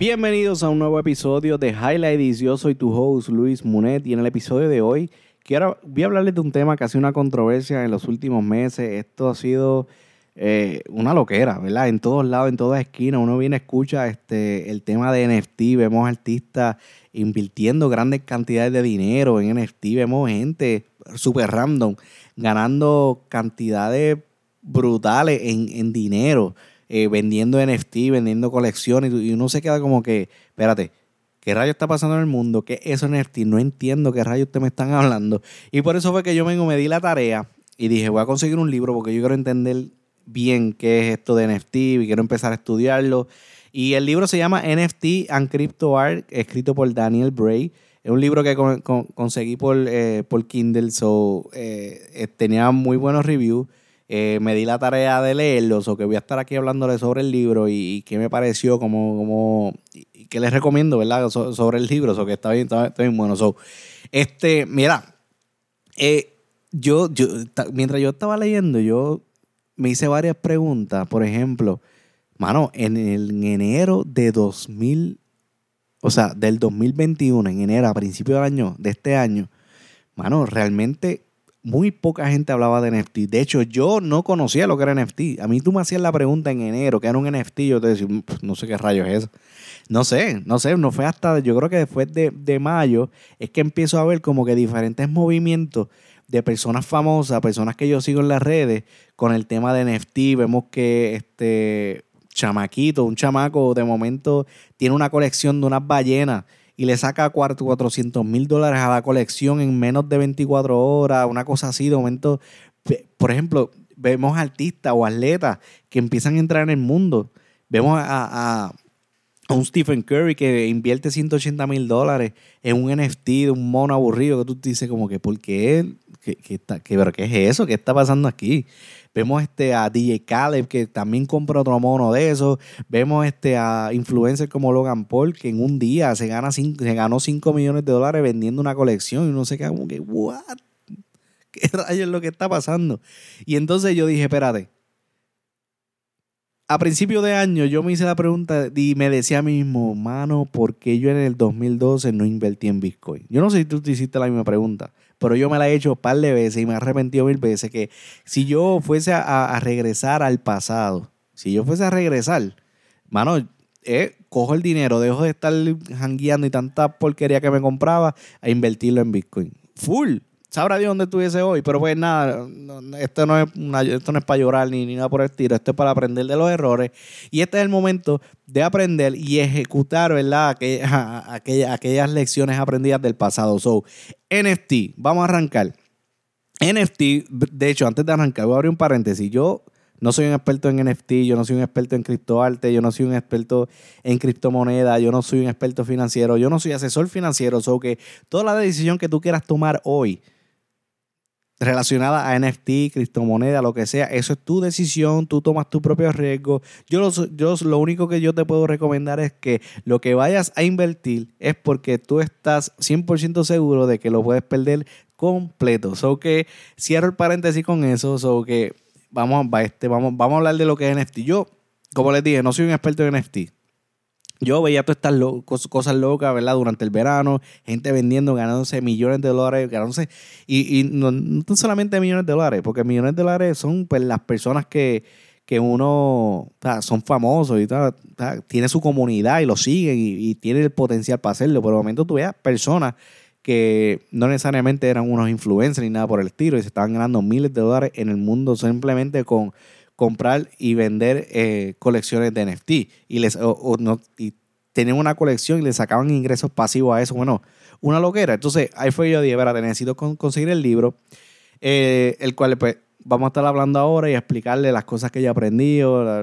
Bienvenidos a un nuevo episodio de Highlights. Yo soy tu host Luis Munet y en el episodio de hoy quiero, voy a hablarles de un tema que ha sido una controversia en los últimos meses. Esto ha sido eh, una loquera, ¿verdad? En todos lados, en todas esquinas, uno viene, escucha este, el tema de NFT, vemos artistas invirtiendo grandes cantidades de dinero en NFT, vemos gente super random ganando cantidades brutales en, en dinero, eh, vendiendo NFT, vendiendo colecciones, y uno se queda como que, espérate, ¿Qué rayo está pasando en el mundo? ¿Qué es eso NFT? No entiendo qué rayo ustedes me están hablando. Y por eso fue que yo me, me di la tarea y dije, voy a conseguir un libro porque yo quiero entender bien qué es esto de NFT y quiero empezar a estudiarlo. Y el libro se llama NFT and Crypto Art, escrito por Daniel Bray. Es un libro que conseguí por, eh, por Kindle, so, eh, tenía muy buenos reviews. Me di la tarea de leerlo, o que voy a estar aquí hablándole sobre el libro y, qué me pareció, como, como y qué les recomiendo, ¿verdad? sobre el libro, o que está bien, está, bien bueno. So, este, mira, yo, yo, mientras yo estaba leyendo, yo me hice varias preguntas. Por ejemplo, mano, en, el, enero de 2000, o sea, del 2021, en enero, a principio del año, de este año, mano, realmente muy poca gente hablaba de NFT. De hecho, yo no conocía lo que era NFT. A mí tú me hacías la pregunta en enero, que era un NFT, yo te decía, no sé qué rayos es eso. No sé, no sé, no fue hasta, yo creo que después de, de mayo, es que empiezo a ver como que diferentes movimientos de personas famosas, personas que yo sigo en las redes, con el tema de NFT. Vemos que este chamaquito, un chamaco, de momento tiene una colección de unas ballenas y le saca 400 mil dólares a la colección en menos de 24 horas, una cosa así. De momento, por ejemplo, vemos artistas o atletas que empiezan a entrar en el mundo. Vemos a, un Stephen Curry que invierte 180 mil dólares en un NFT de un mono aburrido que tú te dices como que, ¿por qué él? ¿Qué, está, qué, ¿Qué es eso? ¿Qué está pasando aquí? Vemos este a DJ Caleb que también compra otro mono de eso. Vemos este a influencers como Logan Paul que en un día se, gana se ganó 5 millones de dólares vendiendo una colección y uno se queda como que, ¿what? ¿Qué rayos es lo que está pasando? Y entonces yo dije, espérate, a principio de año yo me hice la pregunta y me decía a mí mismo, mano, ¿por qué yo en el 2012 no invertí en Bitcoin? Yo no sé si tú te hiciste la misma pregunta, pero yo me la he hecho un par de veces y me he arrepentido mil veces que si yo fuese a, regresar al pasado, si yo fuese a regresar, mano, eh, cojo el dinero, dejo de estar jangueando y tanta porquería que me compraba a invertirlo en Bitcoin. Full sabrá Dios dónde estuviese hoy, pero pues nada, esto, no es esto no es para llorar ni, ni, nada por el tiro, esto es para aprender de los errores. Y este es el momento de aprender y ejecutar, ¿verdad? Aquellas, aquellas lecciones aprendidas del pasado. So, NFT, vamos a arrancar. NFT, de hecho, antes de arrancar, voy a abrir un paréntesis. Yo no soy un experto en NFT, yo no soy un experto en criptoarte, yo no soy un experto en criptomoneda, yo no soy un experto financiero, yo no soy asesor financiero. So que toda la decisión que tú quieras tomar hoy, relacionada a NFT, criptomoneda, lo que sea, eso es tu decisión, tú tomas tu propio riesgo. Yo lo, yo lo único que yo te puedo recomendar es que lo que vayas a invertir es porque tú estás 100% seguro de que lo puedes perder completo. So que cierro el paréntesis con eso, so que vamos, este, vamos, vamos a hablar de lo que es NFT. Yo, como les dije, no soy un experto en NFT. Yo veía todas estas cosas locas, ¿verdad? Durante el verano, gente vendiendo, ganándose millones de dólares, ganándose, y, no, solamente millones de dólares, porque millones de dólares son pues las personas que, que uno son famosos y tiene su comunidad y lo siguen y, tiene el potencial para hacerlo. Pero de momento tú veas personas que no necesariamente eran unos influencers ni nada por el estilo y se estaban ganando miles de dólares en el mundo simplemente con comprar y vender eh, colecciones de NFT y les no, y tenían una colección y le sacaban ingresos pasivos a eso. Bueno, una loquera. Entonces ahí fue yo dije, verá, necesito conseguir el libro, eh, el cual pues vamos a estar hablando ahora y explicarle las cosas que yo aprendí, todo,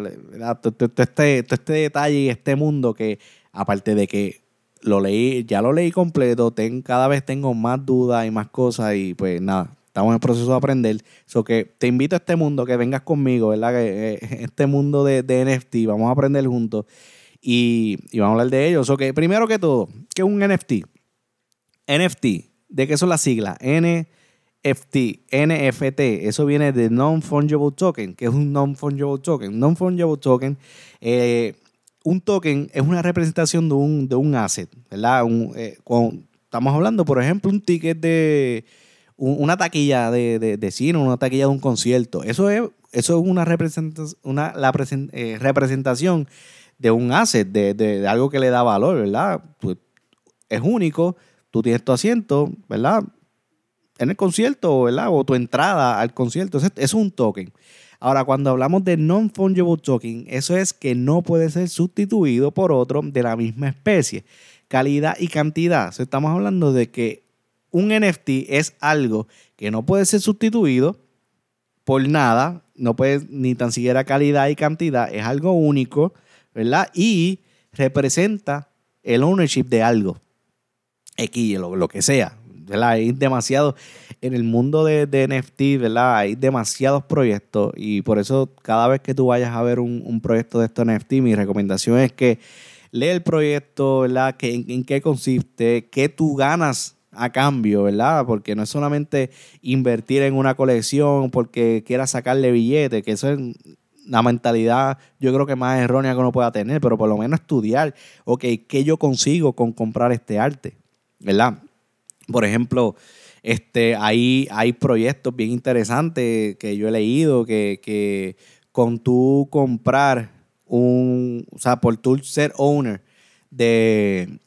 este, todo este detalle y este mundo que aparte de que lo leí, ya lo leí completo, cada vez tengo más dudas y más cosas y pues nada, estamos en el proceso de aprender. So que te invito a este mundo, que vengas conmigo, ¿verdad? Eh, este mundo de, NFT, vamos a aprender juntos y, vamos a hablar de ello. So que primero que todo, ¿qué es un NFT? NFT, ¿de qué son las siglas? NFT, NFT, eso viene de Non-Fungible Token, que es un Non-Fungible Token. Non-Fungible Token, eh, un token es una representación de un, de un asset, ¿verdad? Eh, estamos hablando, por ejemplo, un ticket de una taquilla de, cine, una taquilla de un concierto. Eso es, eso es una, representación, una la eh, representación de un asset, de, algo que le da valor, ¿verdad? Pues, es único, tú tienes tu asiento, ¿verdad? En el concierto, ¿verdad? O tu entrada al concierto. Eso es un token. Ahora, cuando hablamos de non-fungible token, eso es que no puede ser sustituido por otro de la misma especie. Calidad y cantidad. estamos hablando de que un NFT es algo que no puede ser sustituido por nada, no puede ni tan siquiera calidad y cantidad, es algo único, ¿verdad? Y representa el ownership de algo, X, lo, lo que sea, ¿verdad? Hay demasiado, en el mundo de, NFT, ¿verdad? Hay demasiados proyectos y por eso cada vez que tú vayas a ver un, proyecto de estos NFT, mi recomendación es que lee el proyecto, ¿verdad? Que, en, qué consiste, qué tú ganas a cambio, ¿verdad? Porque no es solamente invertir en una colección porque quieras sacarle billetes, que eso es la mentalidad yo creo que más errónea que uno pueda tener, pero por lo menos estudiar, ok, ¿qué yo consigo con comprar este arte? ¿Verdad? Por ejemplo, este, hay, hay proyectos bien interesantes que yo he leído que, con tú comprar un, o sea, por tú ser owner de,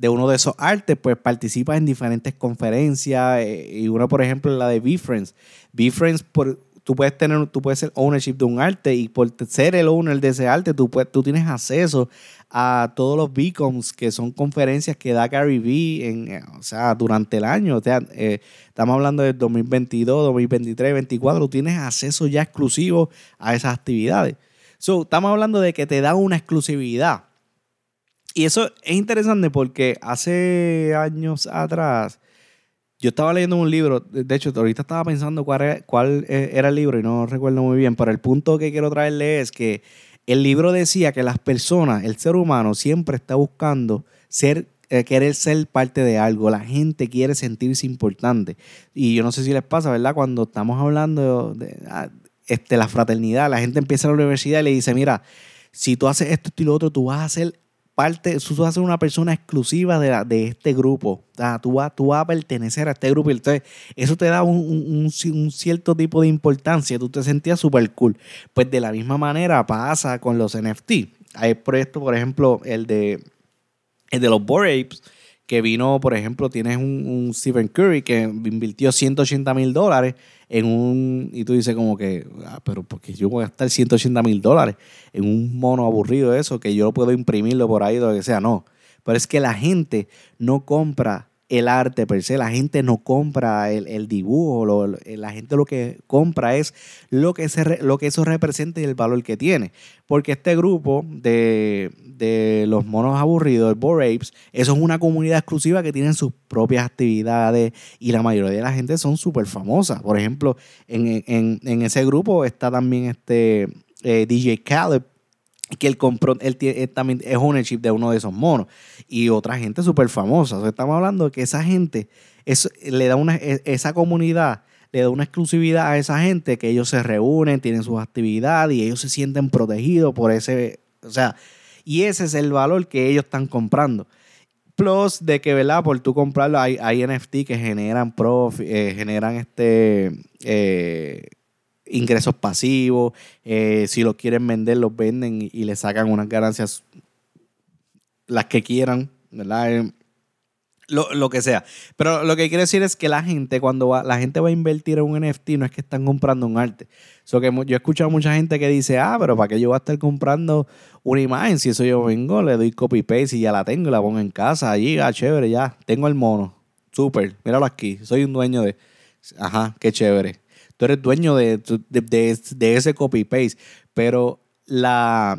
uno de esos artes, pues participas en diferentes conferencias eh, y una, por ejemplo, la de. BeFriends, por, tú puedes tener, tú puedes ser ownership de un arte y por ser el owner de ese arte, tú, puedes, tú tienes acceso a todos los beacons que son conferencias que da Gary Vee en, eh, o sea, durante el año. O sea, eh, estamos hablando del 2022, 2023, 2024, tú tienes acceso ya exclusivo a esas actividades. So, estamos hablando de que te da una exclusividad. Y eso es interesante porque hace años atrás yo estaba leyendo un libro, de hecho, ahorita estaba pensando cuál eh, era el libro y no recuerdo muy bien, pero el punto que quiero traerle es que el libro decía que las personas, el ser humano, siempre está buscando ser eh, querer ser parte de algo. La gente quiere sentirse importante. Y yo no sé si les pasa, ¿verdad? Cuando estamos hablando de, ah, este, la fraternidad, la gente empieza a la universidad y le dice, mira, si tú haces esto y lo otro, tú vas a ser parte, tú vas a ser una persona exclusiva de, de este grupo. tú, vas, tú vas a pertenecer a este grupo. Entonces, eso te da un, cierto tipo de importancia. Tú te sentías súper cool. Pues de la misma manera pasa con los NFT. Hay proyectos, por ejemplo, el de, el de los Bored Apes que vino, por ejemplo, tienes un, Stephen Curry que invirtió 180 mil dólares en un, y tú dices como que, ah, pero porque yo voy a gastar 180 mil dólares en un mono aburrido eso, que yo puedo imprimirlo por ahí, lo que sea, no. Pero es que la gente no compra el arte per se. La gente no compra el, dibujo, la gente lo que compra es lo que, se, lo que eso representa y el valor que tiene. Porque este grupo de, los monos aburridos, el eso es una comunidad exclusiva que tienen sus propias actividades y la mayoría de la gente son súper famosas. Por ejemplo, en, ese grupo está también este eh, DJ Khaled, que él compró, él, también es ownership de uno de esos monos. Y otra gente súper famosa. estamos hablando de que esa gente, le da una, e, esa comunidad le da una exclusividad a esa gente que ellos se reúnen, tienen sus actividades y ellos se sienten protegidos por ese, o sea, y ese es el valor que ellos están comprando. Plus de que, ¿verdad? Por tú comprarlo, hay, hay NFT que generan profit, eh, generan este eh, ingresos pasivos, eh, si los quieren vender, los venden y, le sacan unas ganancias las que quieran, ¿verdad? Eh, lo, que sea. Pero lo que quiero decir es que la gente, cuando va, la gente va a invertir en un NFT, no es que están comprando un arte. So que yo he escuchado mucha gente que dice, ah, pero ¿para qué yo voy a estar comprando una imagen? Si eso yo vengo, le doy copy-paste y ya la tengo y la pongo en casa, allí, ah, chévere, ya, tengo el mono. Súper, míralo aquí, soy un dueño de... Ajá, qué chévere tú eres dueño de, ese copy-paste, pero la,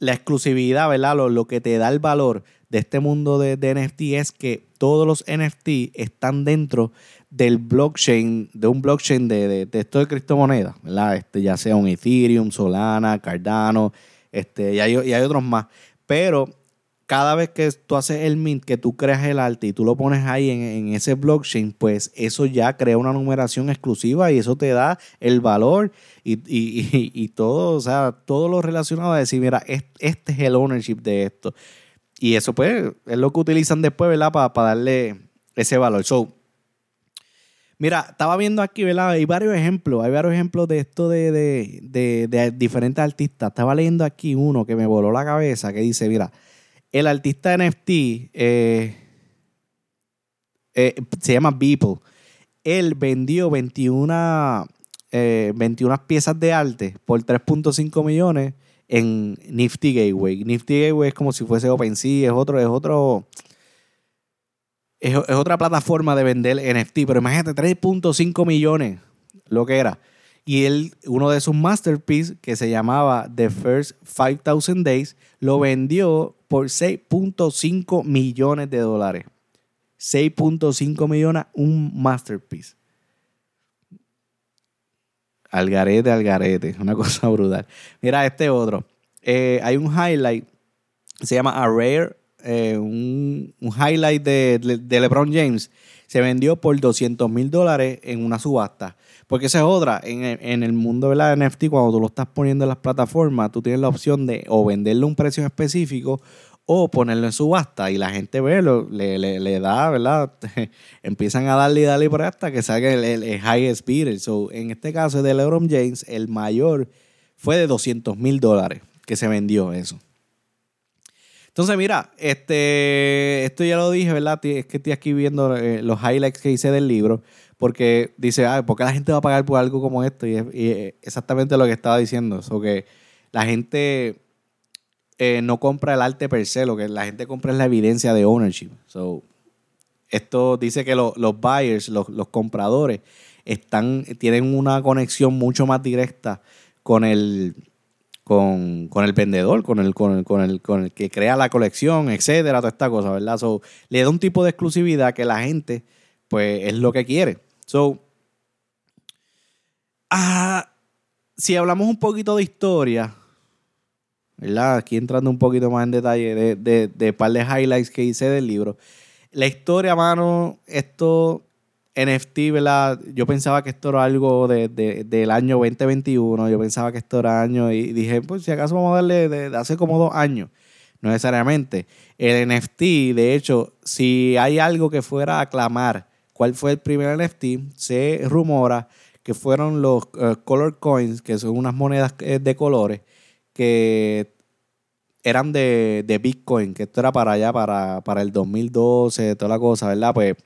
la exclusividad, ¿verdad? Lo, que te da el valor de este mundo de, NFT es que todos los NFT están dentro del blockchain, de un blockchain de, de, esto de criptomonedas, ¿verdad? Este, ya sea un Ethereum, Solana, Cardano, este, y hay, y hay otros más. Pero cada vez que tú haces el mint, que tú creas el arte y tú lo pones ahí en, ese blockchain, pues eso ya crea una numeración exclusiva y eso te da el valor y, todo, o sea, todo lo relacionado a decir, mira, este, es el ownership de esto. Y eso pues es lo que utilizan después, ¿verdad? Para, para darle ese valor. So, Mira, estaba viendo aquí, ¿verdad? Hay varios ejemplos, hay varios ejemplos de esto de, de, diferentes artistas. Estaba leyendo aquí uno que me voló la cabeza, que dice, mira, el artista NFT eh, eh, se llama Beeple. Él vendió 21, 21 eh, piezas de arte por 3.5 millones en Nifty Gateway. Nifty Gateway es como si fuese OpenSea, es otro, es otro es, otra plataforma de vender NFT, pero imagínate, 3.5 millones, lo que era. Y él, uno de sus masterpieces, que se llamaba The First 5000 Days, lo vendió por 6.5 millones de dólares. 6.5 millones, un masterpiece. Algarete, algarete, una cosa brutal. Mira, este otro. Eh, hay un highlight, se llama A Rare eh, un, highlight de, LeBron James se vendió por 200 mil dólares en una subasta. Porque esa es otra. En, el mundo de la NFT, cuando tú lo estás poniendo en las plataformas, tú tienes la opción de o venderlo a un precio específico o ponerlo en subasta. Y la gente ve, le, da, ¿verdad? Empiezan a darle y darle por hasta que salga el, highest bidder. So, en este caso de LeBron James, el mayor fue de 200 mil dólares que se vendió eso. Entonces, mira, este, esto ya lo dije, ¿verdad? Es que estoy aquí viendo eh, los highlights que hice del libro, porque dice, ah, ¿por qué la gente va a pagar por algo como esto? Y es, exactamente lo que estaba diciendo, eso que la gente eh, no compra el arte per se, lo que la gente compra es la evidencia de ownership. So, esto dice que los buyers, los, los compradores, están, tienen una conexión mucho más directa con el, con, el vendedor, con el, con, el, con, el, con el que crea la colección, etcétera, toda esta cosa, ¿verdad? So, le da un tipo de exclusividad que la gente, pues, es lo que quiere. So, ah, si hablamos un poquito de historia, ¿verdad? Aquí entrando un poquito más en detalle de, de, de par de highlights que hice del libro. La historia, mano, esto NFT, ¿verdad? Yo pensaba que esto era algo del año 2021, yo pensaba que esto era año y dije, pues si acaso vamos a darle de, hace como dos años. No necesariamente. El NFT, de hecho, si hay algo que fuera a aclamar cuál fue el primer NFT, se rumora que fueron los eh, color coins, que son unas monedas eh, de colores que eran de, Bitcoin, que esto era para allá, para, para el 2012, toda la cosa, ¿verdad? Pues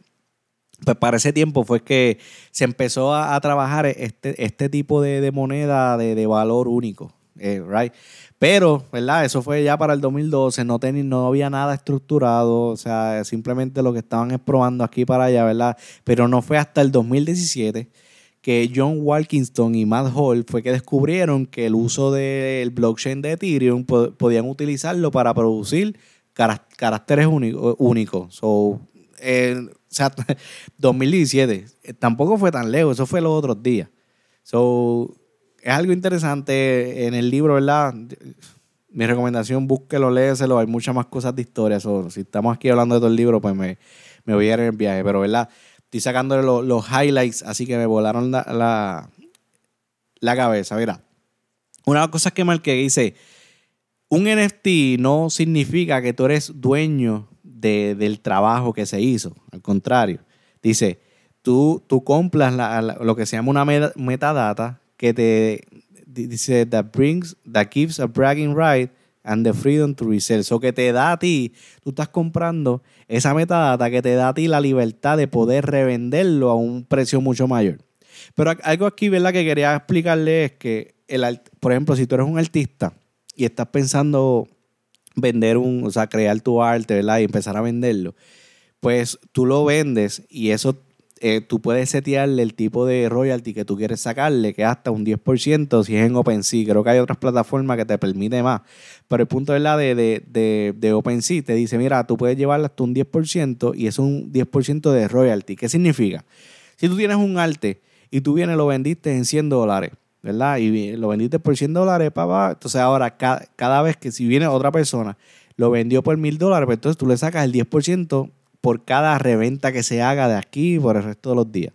pues para ese tiempo fue que se empezó a, trabajar este, este tipo de, moneda de, valor único, eh, right? Pero, ¿verdad? Eso fue ya para el 2012, no, no había nada estructurado, o sea, simplemente lo que estaban es probando aquí para allá, ¿verdad? Pero no fue hasta el 2017 que John Walkinston y Matt Hall fue que descubrieron que el uso del blockchain de Ethereum podían utilizarlo para producir caracteres únicos. So, eh, o sea, 2017. Eh, tampoco fue tan lejos, eso fue los otros días. So, es algo interesante en el libro, ¿verdad? Mi recomendación, búsquelo, léeselo. Hay muchas más cosas de historia. si estamos aquí hablando de todo el libro, pues me, voy a ir en el viaje. Pero, ¿verdad? Estoy sacándole los highlights, así que me volaron la, la, cabeza. Mira, una de las cosas que marqué dice: un NFT no significa que tú eres dueño del trabajo que se hizo. Al contrario, dice, tú, tú compras lo que se llama una metadata que te dice that brings, that gives a bragging right and the freedom to resell. Eso que te da a ti, tú estás comprando esa metadata que te da a ti la libertad de poder revenderlo a un precio mucho mayor. Pero algo aquí, ¿verdad? Que quería explicarle es que, el, por ejemplo, si tú eres un artista y estás pensando vender un, o sea, crear tu arte, ¿verdad? Y empezar a venderlo, pues tú lo vendes y eso eh, tú puedes setearle el tipo de royalty que tú quieres sacarle, que es hasta un 10% si es en OpenSea. Creo que hay otras plataformas que te permite más. Pero el punto ¿verdad? de, de, de, de OpenSea te dice, mira, tú puedes llevarle hasta un 10% y es un 10% de royalty. ¿Qué significa? Si tú tienes un arte y tú vienes lo vendiste en 100 dólares, ¿verdad? Y lo vendiste por 100 dólares, papá. Entonces ahora cada, vez que si viene otra persona, lo vendió por mil dólares, pues entonces tú le sacas el 10% por cada reventa que se haga de aquí por el resto de los días.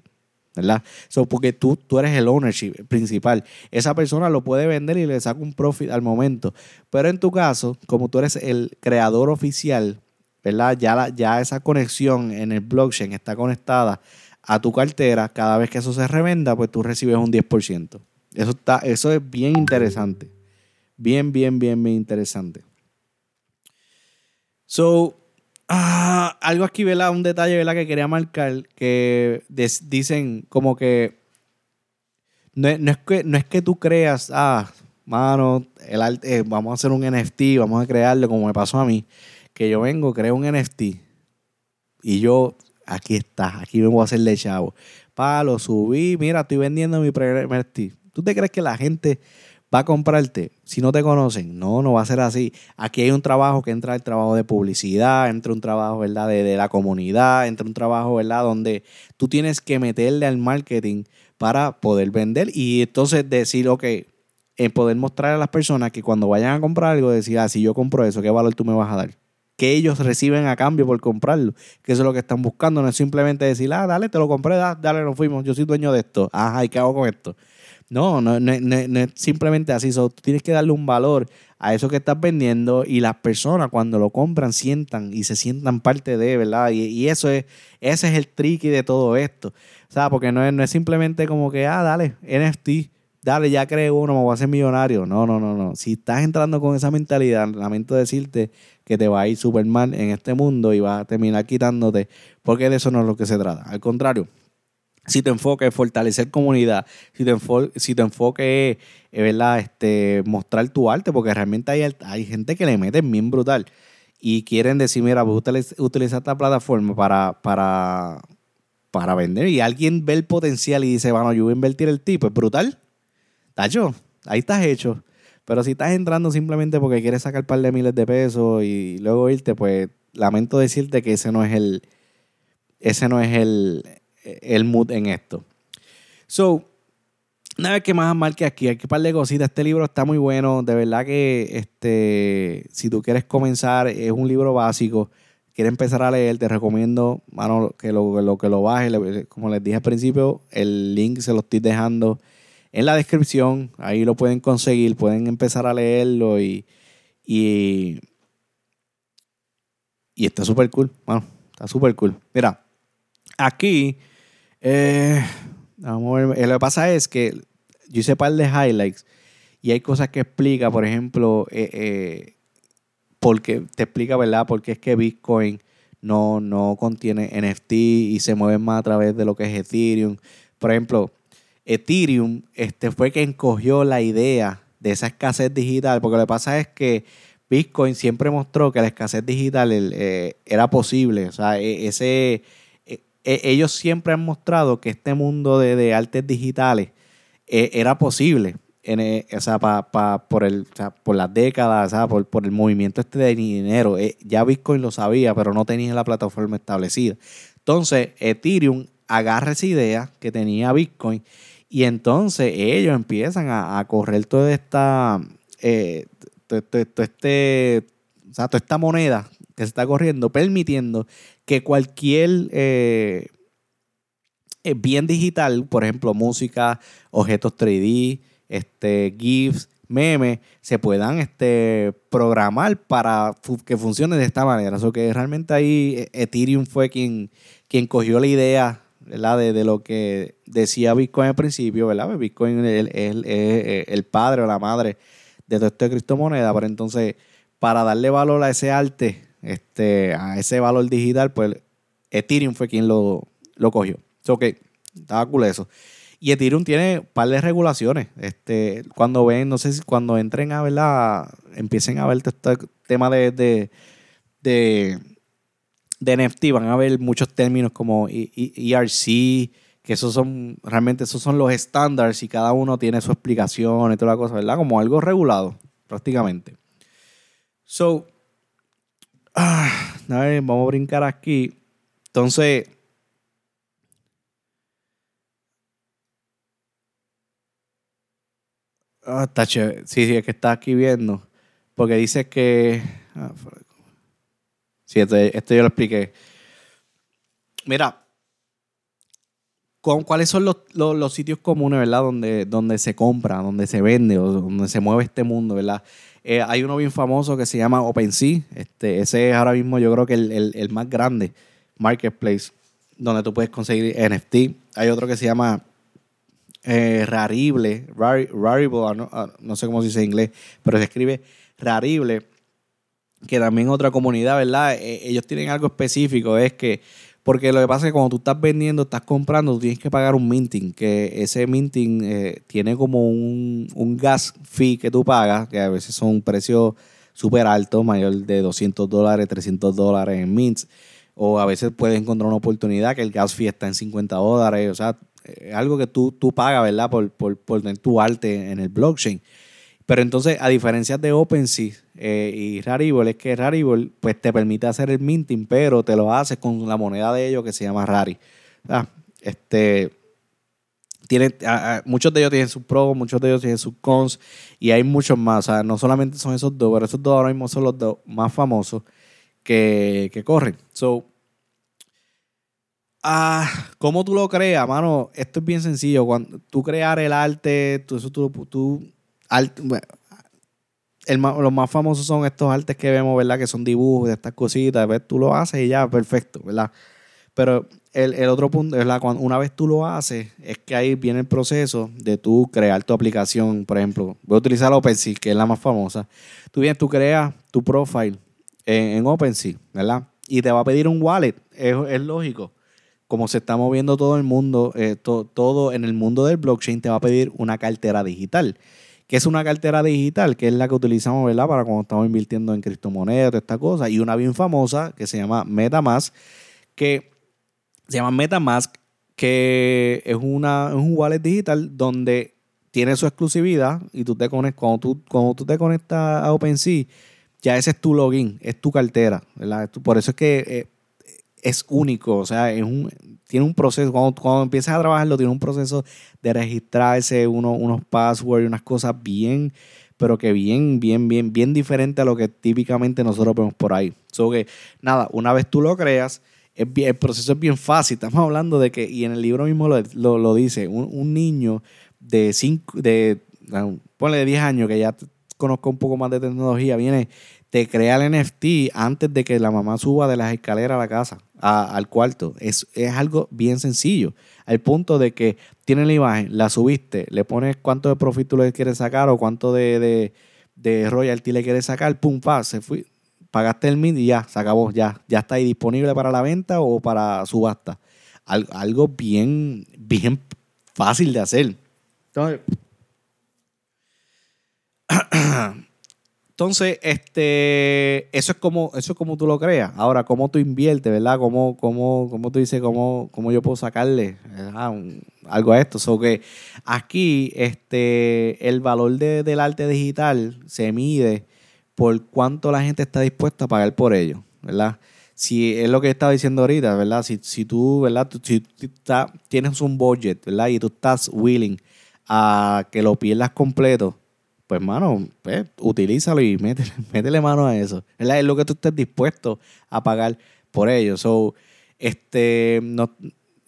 ¿verdad? porque tú, tú eres el ownership principal. Esa persona lo puede vender y le saca un profit al momento. Pero en tu caso, como tú eres el creador oficial, ¿verdad? Ya, ya esa conexión en el blockchain está conectada a tu cartera. Cada vez que eso se revenda, pues tú recibes un 10%. Eso, está, eso es bien interesante. Bien, bien, bien, bien interesante. So, Ah, algo aquí, ¿verdad? Un detalle, ¿verdad? Que quería marcar, que dicen como que no, es que no es que tú creas, ah, mano, el eh, vamos a hacer un NFT, vamos a crearlo como me pasó a mí, que yo vengo, creo un NFT y yo, aquí está, aquí vengo a hacerle chavo. Pa, lo subí, mira, estoy vendiendo mi primer NFT. ¿Tú te crees que la gente va a comprarte si no te conocen. No, no va a ser así. Aquí hay un trabajo que entra el trabajo de publicidad, entra un trabajo, ¿verdad? De, la comunidad, entra un trabajo, ¿verdad? Donde tú tienes que meterle al marketing para poder vender y entonces decir, ok, en poder mostrar a las personas que cuando vayan a comprar algo, decir, ah, si yo compro eso, ¿qué valor tú me vas a dar? Que ellos reciben a cambio por comprarlo, que eso es lo que están buscando, no es simplemente decir, ah, dale, te lo compré, dale, nos fuimos, yo soy dueño de esto, ajá, ¿y qué hago con esto? No, no, no, es simplemente así. tú tienes que darle un valor a eso que estás vendiendo y las personas cuando lo compran sientan y se sientan parte de, ¿verdad? Y, eso es, ese es el tricky de todo esto. O sea, porque no es, no simplemente como que, ah, dale, NFT, dale, ya creo uno, me voy a hacer millonario. No, no, no, no. Si estás entrando con esa mentalidad, lamento decirte que te va a ir súper mal en este mundo y va a terminar quitándote, porque de eso no es lo que se trata. Al contrario, si tu enfoque es fortalecer comunidad, si tu, enfoque, si tu enfoque es, ¿verdad? Este, mostrar tu arte, porque realmente hay, hay gente que le mete bien brutal y quieren decir, mira, voy a utilizar esta plataforma para, para, para vender y alguien ve el potencial y dice, bueno, yo voy a invertir el tipo, es brutal. Tacho, ahí estás hecho. Pero si estás entrando simplemente porque quieres sacar un par de miles de pesos y luego irte, pues lamento decirte que ese no es el, ese no es el, el mood en esto. So, nada que más mal que aquí, hay que par de cositas. Este libro está muy bueno, de verdad que este, si tú quieres comenzar, es un libro básico. Quieres empezar a leer, te recomiendo, mano, que lo, lo que lo bajes. Como les dije al principio, el link se lo estoy dejando en la descripción. Ahí lo pueden conseguir, pueden empezar a leerlo y, y, y está súper cool, mano. Está súper cool. Mira, aquí eh, vamos a ver. Eh, lo que pasa es que yo hice un par de highlights y hay cosas que explica, por ejemplo, eh, porque te explica, ¿verdad? Porque es que Bitcoin no, no contiene NFT y se mueve más a través de lo que es Ethereum. Por ejemplo, Ethereum este, fue quien cogió la idea de esa escasez digital, porque lo que pasa es que Bitcoin siempre mostró que la escasez digital era posible. O sea, e, ese, e, ellos siempre han mostrado que este mundo de, artes digitales eh, era posible. En, eh, o sea, por, el, por las décadas, por, por, el movimiento este de dinero. Eh, ya Bitcoin lo sabía, pero no tenía la plataforma establecida. Entonces, Ethereum agarra esa idea que tenía Bitcoin y entonces ellos empiezan a, correr toda esta, este, toda esta moneda que se está corriendo, permitiendo que cualquier eh, eh, bien digital, por ejemplo, música, objetos 3D, este, GIFs, memes, se puedan este, programar para que funcione de esta manera. O que realmente ahí eh, Ethereum fue quien, quien cogió la idea De, de, lo que decía Bitcoin al principio, ¿verdad? Pues Bitcoin es el, el, padre o la madre de todo esto de criptomoneda, pero entonces para darle valor a ese arte este, a ese valor digital, pues Ethereum fue quien lo, lo cogió. So que estaba cool eso. Y Ethereum tiene un par de regulaciones. Este, cuando ven, no sé si cuando entren a verla, empiecen a ver este tema de, de, de, de NFT, van a ver muchos términos como ERC, que esos son, realmente esos son los estándares y cada uno tiene su explicación y toda la cosa, ¿verdad? Como algo regulado, prácticamente. So, Ah, a vamos a brincar aquí. Entonces, Ah, está chévere. Sí, sí, es que está aquí viendo. Porque dice que. Ah, Sí, esto, esto yo lo expliqué. Mira, ¿cuáles son los, los, sitios comunes, verdad? Donde, donde se compra, donde se vende o donde se mueve este mundo, ¿verdad? Eh, hay uno bien famoso que se llama OpenSea. Este, ese es ahora mismo yo creo que el, el, el más grande marketplace donde tú puedes conseguir NFT. Hay otro que se llama eh, Rarible, Rarible, no, ah, no, sé cómo se dice en inglés, pero se escribe Rarible, que también otra comunidad, ¿verdad? Eh, ellos tienen algo específico, es que porque lo que pasa es que cuando tú estás vendiendo, estás comprando, tú tienes que pagar un minting, que ese minting eh, tiene como un, gas fee que tú pagas, que a veces son un precio súper alto, mayor de 200 dólares, 300 dólares en mints, o a veces puedes encontrar una oportunidad que el gas fee está en 50 dólares, o sea, es algo que tú, tú pagas, ¿verdad? Por, por, por tener tu arte en el blockchain. Pero entonces, a diferencia de OpenSea eh, y Rarible, es que Rarible pues, te permite hacer el minting, pero te lo haces con la moneda de ellos que se llama Rari. este, tiene, muchos de ellos tienen sus pros, muchos de ellos tienen sus cons y hay muchos más. O sea, no solamente son esos dos, pero esos dos ahora mismo son los dos más famosos que, corren. So, ah, ¿Cómo tú lo creas, mano? Esto es bien sencillo. Cuando tú crear el arte, tú, eso tú, tú los más famosos son estos artes que vemos, ¿verdad? Que son dibujos estas cositas. Tú lo haces y ya, perfecto, ¿verdad? Pero el, otro punto, ¿verdad? Cuando, una vez tú lo haces, es que ahí viene el proceso de tú crear tu aplicación. Por ejemplo, voy a utilizar OpenSea, que es la más famosa. Tú vienes, tú creas tu profile en, OpenSea, ¿verdad? Y te va a pedir un wallet. Es, lógico. Como se está moviendo todo el mundo, eh, todo en el mundo del blockchain, te va a pedir una cartera digital que es una cartera digital, que es la que utilizamos, ¿verdad? Para cuando estamos invirtiendo en criptomonedas, toda esta cosa. Y una bien famosa que se llama MetaMask, que se llama MetaMask, que es, una, un wallet digital donde tiene su exclusividad y tú te conectas, cuando tú, cuando tú te conectas a OpenSea, ya ese es tu login, es tu cartera, ¿verdad? Por eso es que eh, es único, o sea, es un, tiene un proceso, cuando, cuando empiezas a trabajarlo, tiene un proceso de registrarse, uno, unos passwords y unas cosas bien, pero que bien, bien, bien, bien diferente a lo que típicamente nosotros vemos por ahí. So que, nada, una vez tú lo creas, el proceso es bien fácil. Estamos hablando de que, y en el libro mismo lo, lo, dice, un, niño de 5, de, ponle de 10 años que ya conozca un poco más de tecnología, viene te crea el NFT antes de que la mamá suba de las escaleras a la casa, al cuarto. Es, es algo bien sencillo. Al punto de que tienes la imagen, la subiste, le pones cuánto de profit tú le quieres sacar o cuánto de, de, royalty le quieres sacar, pum, pa, se fue. Pagaste el mint y ya, se acabó, ya. Ya está ahí disponible para la venta o para subasta. algo bien, bien fácil de hacer. Entonces, Entonces, este, eso es como, eso es como tú lo creas. Ahora, cómo tú inviertes, ¿verdad? Cómo, cómo, cómo tú dices, cómo, cómo yo puedo sacarle algo a esto. So que aquí, este, el valor del arte digital se mide por cuánto la gente está dispuesta a pagar por ello, ¿verdad? Si es lo que estaba diciendo ahorita, ¿verdad? Si, si tú, ¿verdad? si tú tienes un budget, ¿verdad? Y tú estás willing a que lo pierdas completo, pues mano, pues, utilízalo y métele, métele, mano a eso. Es lo que tú estés dispuesto a pagar por ello. So, este, no,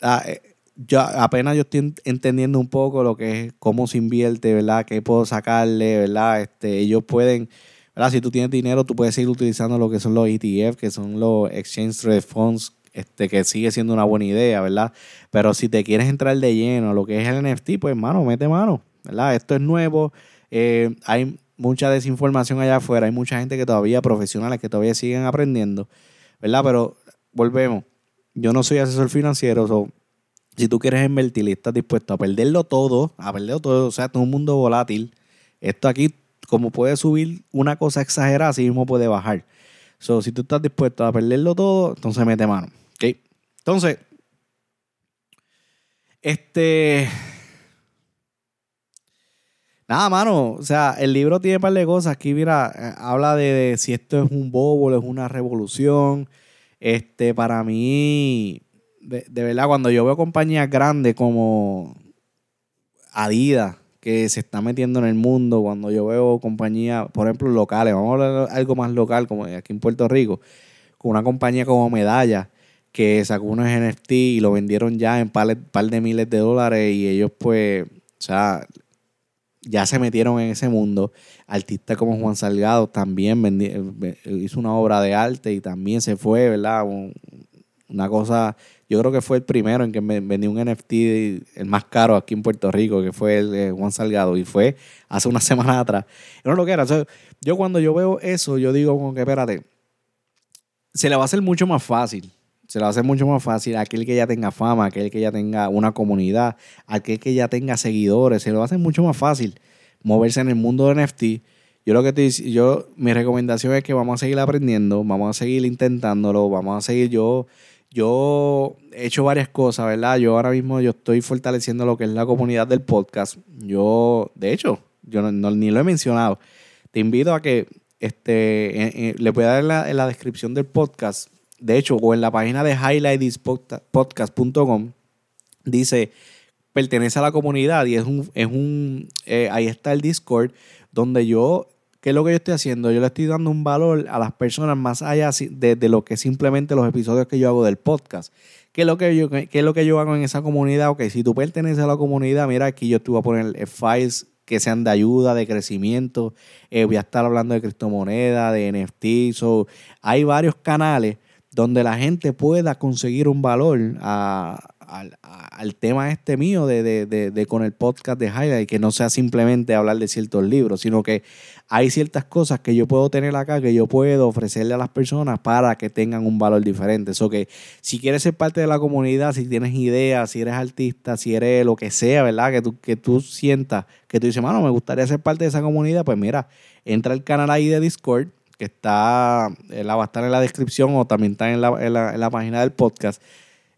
ah, eh, yo apenas yo estoy entendiendo un poco lo que es cómo se invierte, ¿verdad? Qué puedo sacarle, ¿verdad? Este, ellos pueden, ¿verdad? Si tú tienes dinero, tú puedes seguir utilizando lo que son los ETF, que son los Exchange Trade Funds, este, que sigue siendo una buena idea, ¿verdad? Pero si te quieres entrar de lleno a lo que es el NFT, pues, mano, mete mano, ¿verdad? Esto es nuevo eh, hay mucha desinformación allá afuera, hay mucha gente que todavía, profesionales que todavía siguen aprendiendo, ¿verdad? Pero volvemos, yo no soy asesor financiero, so, si tú quieres invertir y estás dispuesto a perderlo todo, a perderlo todo, o sea, todo un mundo volátil, esto aquí, como puede subir una cosa exagerada, así mismo puede bajar. So, si tú estás dispuesto a perderlo todo, entonces mete mano. ¿ok? Entonces, este, Nada, mano, o sea, el libro tiene un par de cosas. Aquí, mira, eh, habla de, si esto es un bobo, es una revolución. Este, para mí, de, verdad, cuando yo veo compañías grandes como Adidas, que se está metiendo en el mundo, cuando yo veo compañías, por ejemplo, locales, vamos a hablar de algo más local, como aquí en Puerto Rico, con una compañía como Medalla que sacó unos NFT y lo vendieron ya en par, par de miles de dólares y ellos pues, o sea, ya se metieron en ese mundo. Artistas como Juan Salgado también eh, hizo una obra de arte y también se fue, ¿verdad? una cosa, yo creo que fue el primero en que vendió un NFT el más caro aquí en Puerto Rico, que fue el Juan Salgado, y fue hace una semana atrás. No lo que era. yo cuando yo veo eso, yo digo como que espérate, se le va a hacer mucho más fácil se lo va a hacer mucho más fácil a aquel que ya tenga fama, aquel que ya tenga una comunidad, aquel que ya tenga seguidores, se lo va a hacer mucho más fácil moverse en el mundo de NFT. Yo lo que te yo mi recomendación es que vamos a seguir aprendiendo, vamos a seguir intentándolo, vamos a seguir yo yo he hecho varias cosas, ¿verdad? Yo ahora mismo yo estoy fortaleciendo lo que es la comunidad del podcast. Yo, de hecho, yo ni lo he mencionado. Te invito a que este, le voy a dar la, en la descripción del podcast de hecho, o en la página de highlightspodcast.com, dice, pertenece a la comunidad y es un, es un eh, ahí está el Discord, donde yo, ¿qué es lo que yo estoy haciendo? Yo le estoy dando un valor a las personas más allá de, lo que simplemente los episodios que yo hago del podcast. ¿Qué es, lo que yo, ¿Qué es lo que yo hago en esa comunidad? Ok, si tú perteneces a la comunidad, mira aquí yo te voy a poner files que sean de ayuda, de crecimiento. Eh, voy a estar hablando de criptomonedas, de NFT. So, hay varios canales donde la gente pueda conseguir un valor al tema este mío de, con el podcast de Highlight, que no sea simplemente hablar de ciertos libros, sino que hay ciertas cosas que yo puedo tener acá que yo puedo ofrecerle a las personas para que tengan un valor diferente. Eso que si quieres ser parte de la comunidad, si tienes ideas, si eres artista, si eres lo que sea, ¿verdad? Que tú, que tú sientas, que tú dices, mano, me gustaría ser parte de esa comunidad, pues mira, entra al canal ahí de Discord que está, eh, la va a estar en la descripción o también está en la, en la, página del podcast.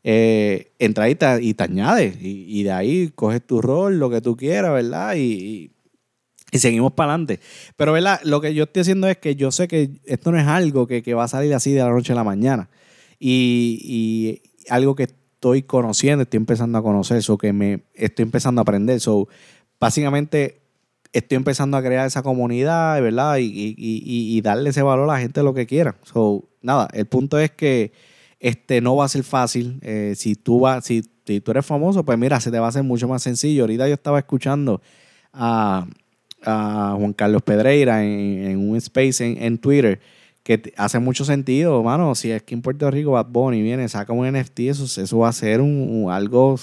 Eh, entra y te, y te añades y, de ahí coges tu rol, lo que tú quieras, ¿verdad? Y, y, seguimos para adelante. Pero, ¿verdad? Lo que yo estoy haciendo es que yo sé que esto no es algo que, que va a salir así de la noche a la mañana. Y, y algo que estoy conociendo, estoy empezando a conocer, eso que me estoy empezando a aprender. So, básicamente estoy empezando a crear esa comunidad, ¿verdad? Y, darle ese valor a la gente lo que quiera. So, nada, el punto es que este no va a ser fácil. Eh, si tú vas, si, tú eres famoso, pues mira, se te va a hacer mucho más sencillo. Ahorita yo estaba escuchando a, Juan Carlos Pedreira en, un space en, Twitter que hace mucho sentido, mano. Si es que en Puerto Rico Bad Bunny viene, saca un NFT, eso, eso va a ser un, algo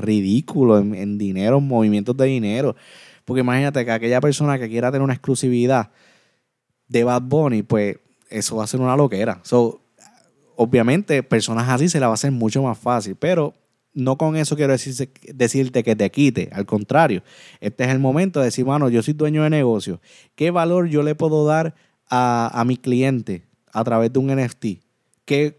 ridículo en, en dinero, en movimientos de dinero. Porque imagínate que aquella persona que quiera tener una exclusividad de Bad Bunny, pues eso va a ser una loquera. So, obviamente, personas así se la va a hacer mucho más fácil, pero no con eso quiero decirte que te quite, al contrario, este es el momento de decir, bueno, yo soy dueño de negocio, ¿qué valor yo le puedo dar a, a mi cliente a través de un NFT? ¿Qué,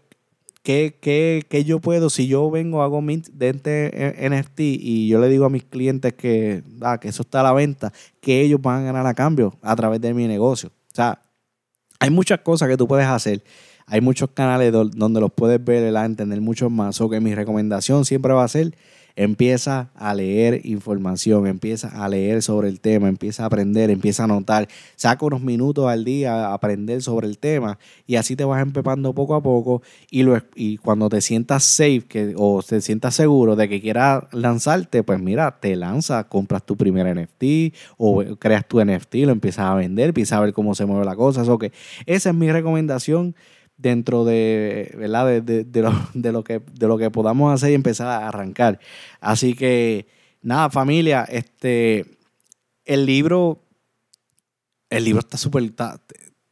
¿Qué, yo puedo, si yo vengo, hago mint de NFT y yo le digo a mis clientes que, ah, que eso está a la venta, que ellos van a ganar a cambio a través de mi negocio? O sea, hay muchas cosas que tú puedes hacer. Hay muchos canales donde los puedes ver, entender mucho más. O que mi recomendación siempre va a ser empieza a leer información, empieza a leer sobre el tema, empieza a aprender, empieza a notar, saca unos minutos al día a aprender sobre el tema y así te vas empepando poco a poco y, lo, y cuando te sientas safe que, o te sientas seguro de que quieras lanzarte, pues mira, te lanzas, compras tu primer NFT o creas tu NFT, lo empiezas a vender, empiezas a ver cómo se mueve la cosa. Eso que esa es mi recomendación dentro de, ¿verdad? De, lo, de, lo que, de lo que podamos hacer y empezar a arrancar. Así que, nada, familia, este, el libro, el libro está súper,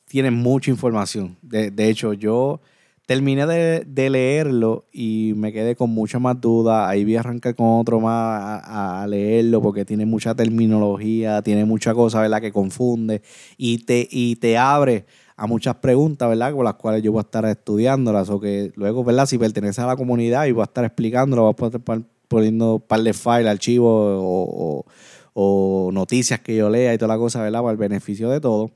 tiene mucha información. De, hecho, yo terminé de, leerlo y me quedé con mucha más duda. Ahí voy a arrancar con otro más a, a, leerlo porque tiene mucha terminología, tiene mucha cosa, ¿verdad? Que confunde y te, y te abre a muchas preguntas, ¿verdad? Con las cuales yo voy a estar estudiándolas o que luego, ¿verdad? Si pertenece a la comunidad y voy a estar explicándolo, voy a estar poniendo un par de files, archivos o, o, noticias que yo lea y toda la cosa, ¿verdad? Para el beneficio de todo.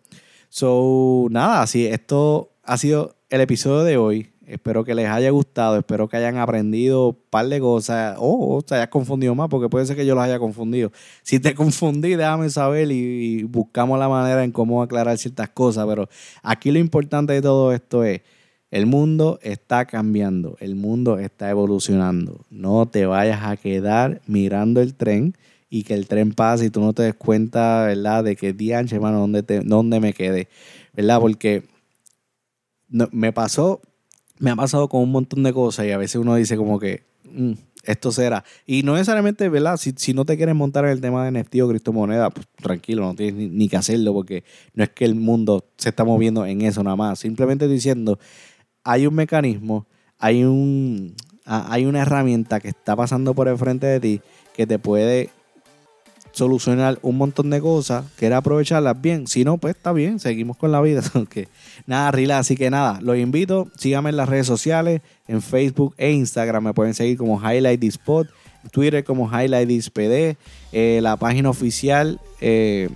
So, nada, así, esto ha sido el episodio de hoy. Espero que les haya gustado, espero que hayan aprendido un par de cosas o, o te hayas confundido más, porque puede ser que yo los haya confundido. Si te confundí, déjame saber y, buscamos la manera en cómo aclarar ciertas cosas, pero aquí lo importante de todo esto es El mundo está cambiando, el mundo está evolucionando. No te vayas a quedar mirando el tren y que el tren pase y tú no te des cuenta, ¿verdad? De que dianche, hermano, ¿dónde, dónde me quedé? ¿Verdad? Porque me pasó, me ha pasado con un montón de cosas y a veces uno dice como que, mm, esto será. Y no necesariamente, ¿verdad? Si, si, no te quieres montar en el tema de NFT o criptomoneda, pues tranquilo, no tienes ni, que hacerlo porque no es que el mundo se está moviendo en eso nada más. Simplemente diciendo, hay un mecanismo, hay, un, hay una herramienta que está pasando por el frente de ti que te puede solucionar un montón de cosas, quiere aprovecharlas bien. Si no, pues está bien, seguimos con la vida. nada, Rila, así que nada, los invito, síganme en las redes sociales, en Facebook e Instagram, me pueden seguir como Highlight This en Twitter como Highlight This PD, eh, la página oficial eh.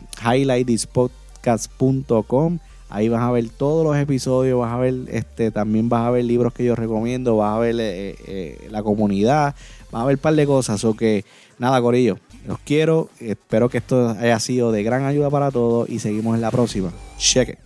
Ahí vas a ver todos los episodios, vas a ver, este, también vas a ver libros que yo recomiendo, vas a ver eh, eh, la comunidad, vas a ver un par de cosas. O que nada, Corillo, los quiero. Espero que esto haya sido de gran ayuda para todos y seguimos en la próxima. Cheque.